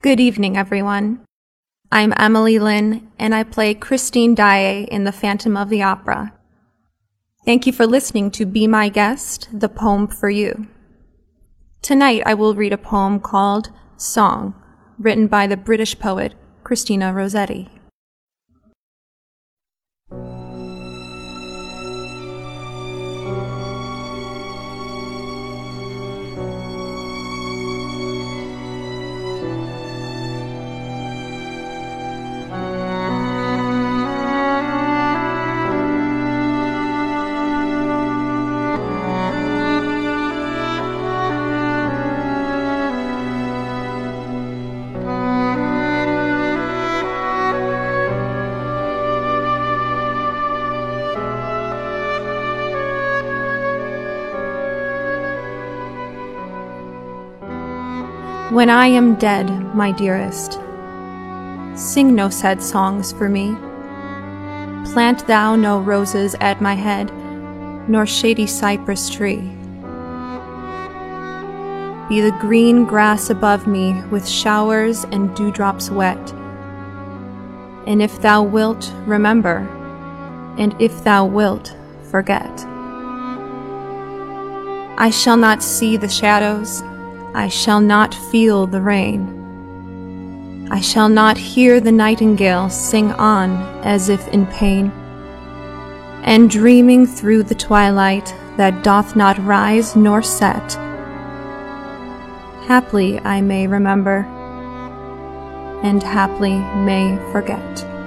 Good evening, everyone. I'm Emily Lynn, and I play Christine Daae in The Phantom of the Opera. Thank you for listening to Be My Guest, the poem for you. Tonight I will read a poem called Song, written by the British poet Christina Rossetti. When I am dead, my dearest, sing no sad songs for me. Plant thou no roses at my head, nor shady cypress tree. Be the green grass above me with showers and dewdrops wet. And if thou wilt, remember, and if thou wilt, forget. I shall not see the shadows, I shall not feel the rain. I shall not hear the nightingale sing on as if in pain. And dreaming through the twilight that doth not rise nor set, haply I may remember, and haply may forget.